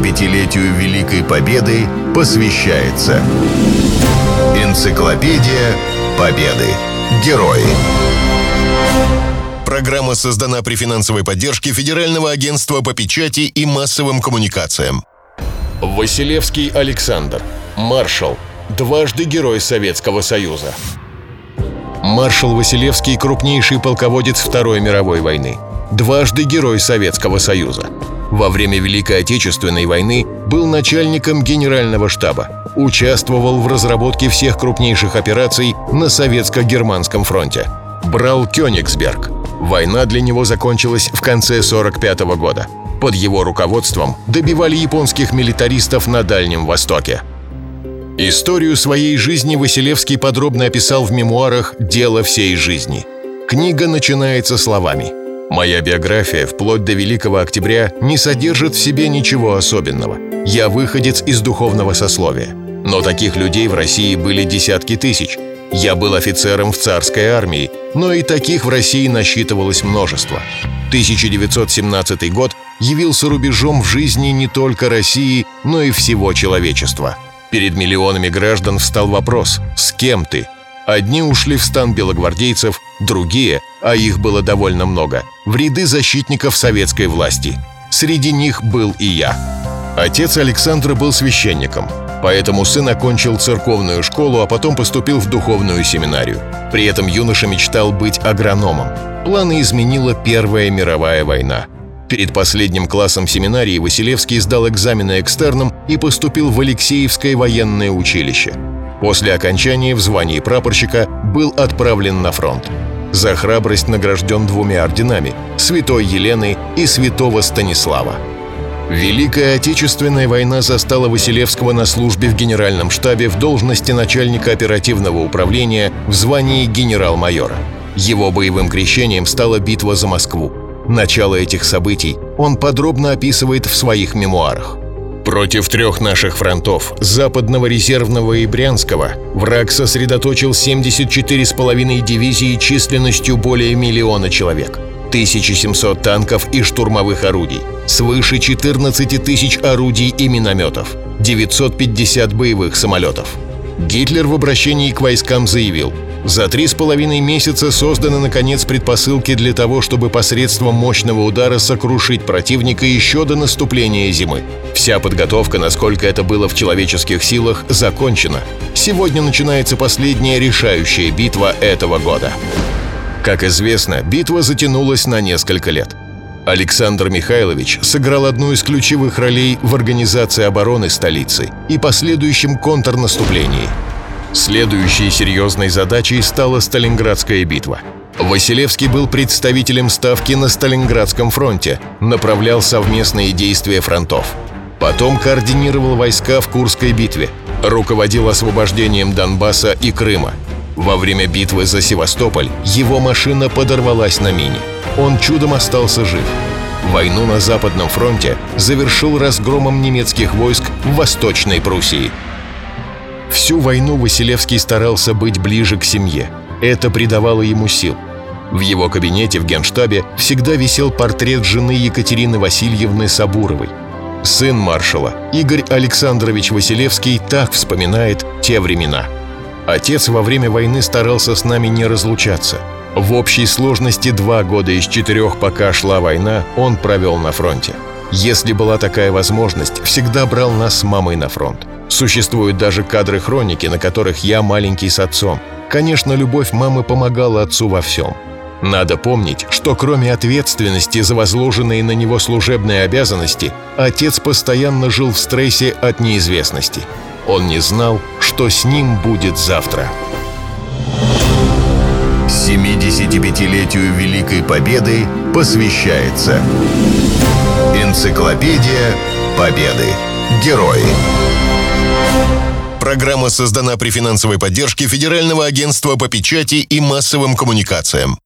75-летию Великой Победы посвящается Энциклопедия Победы. Герои. Программа создана при финансовой поддержке Федерального агентства по печати и массовым коммуникациям. Василевский Александр. Маршал. Дважды Герой Советского Союза. Маршал Василевский – крупнейший полководец Второй мировой войны. Дважды Герой Советского Союза. Во время Великой Отечественной войны был начальником генерального штаба. Участвовал в разработке всех крупнейших операций на советско-германском фронте. Брал Кёнигсберг. Война для него закончилась в конце 45 года. Под его руководством добивали японских милитаристов на Дальнем Востоке. Историю своей жизни Василевский подробно описал в мемуарах «Дело всей жизни». Книга начинается словами «Моя биография вплоть до Великого Октября не содержит в себе ничего особенного. Я выходец из духовного сословия. Но таких людей в России были десятки тысяч. Я был офицером в царской армии, но и таких в России насчитывалось множество. 1917 год явился рубежом в жизни не только России, но и всего человечества. Перед миллионами граждан встал вопрос «С кем ты?». Одни ушли в стан белогвардейцев, другие, а их было довольно много, в ряды защитников советской власти. Среди них был и я. Отец Александра был священником, поэтому сын окончил церковную школу, а потом поступил в духовную семинарию. При этом юноша мечтал быть агрономом. Планы изменила Первая мировая война. Перед последним классом семинарии Василевский сдал экзамены экстерном и поступил в Алексеевское военное училище. После окончания в звании прапорщика был отправлен на фронт. За храбрость награжден двумя орденами – Святой Елены и Святого Станислава. Великая Отечественная война застала Василевского на службе в Генеральном штабе в должности начальника оперативного управления в звании генерал-майора. Его боевым крещением стала битва за Москву. Начало этих событий он подробно описывает в своих мемуарах. Против трех наших фронтов, Западного резервного и Брянского, враг сосредоточил 74,5 дивизии численностью более миллиона человек, 1700 танков и штурмовых орудий, свыше 14 тысяч орудий и минометов, 950 боевых самолетов. Гитлер в обращении к войскам заявил – за три с половиной месяца созданы, наконец, предпосылки для того, чтобы посредством мощного удара сокрушить противника еще до наступления зимы. Вся подготовка, насколько это было в человеческих силах, закончена. Сегодня начинается последняя решающая битва этого года. Как известно, битва затянулась на несколько лет. Александр Михайлович сыграл одну из ключевых ролей в организации обороны столицы и последующем контрнаступлении – Следующей серьезной задачей стала Сталинградская битва. Василевский был представителем Ставки на Сталинградском фронте, направлял совместные действия фронтов. Потом координировал войска в Курской битве, руководил освобождением Донбасса и Крыма. Во время битвы за Севастополь его машина подорвалась на мине. Он чудом остался жив. Войну на Западном фронте завершил разгромом немецких войск в Восточной Пруссии – Всю войну Василевский старался быть ближе к семье. Это придавало ему сил. В его кабинете в генштабе всегда висел портрет жены Екатерины Васильевны Сабуровой. Сын маршала, Игорь Александрович Василевский, так вспоминает те времена. Отец во время войны старался с нами не разлучаться. В общей сложности два года из четырех, пока шла война, он провел на фронте. Если была такая возможность, всегда брал нас с мамой на фронт. Существуют даже кадры хроники, на которых я маленький с отцом. Конечно, любовь мамы помогала отцу во всем. Надо помнить, что кроме ответственности за возложенные на него служебные обязанности, отец постоянно жил в стрессе от неизвестности. Он не знал, что с ним будет завтра. 75-летию Великой Победы посвящается Энциклопедия Победы. Герои. Программа создана при финансовой поддержке Федерального агентства по печати и массовым коммуникациям.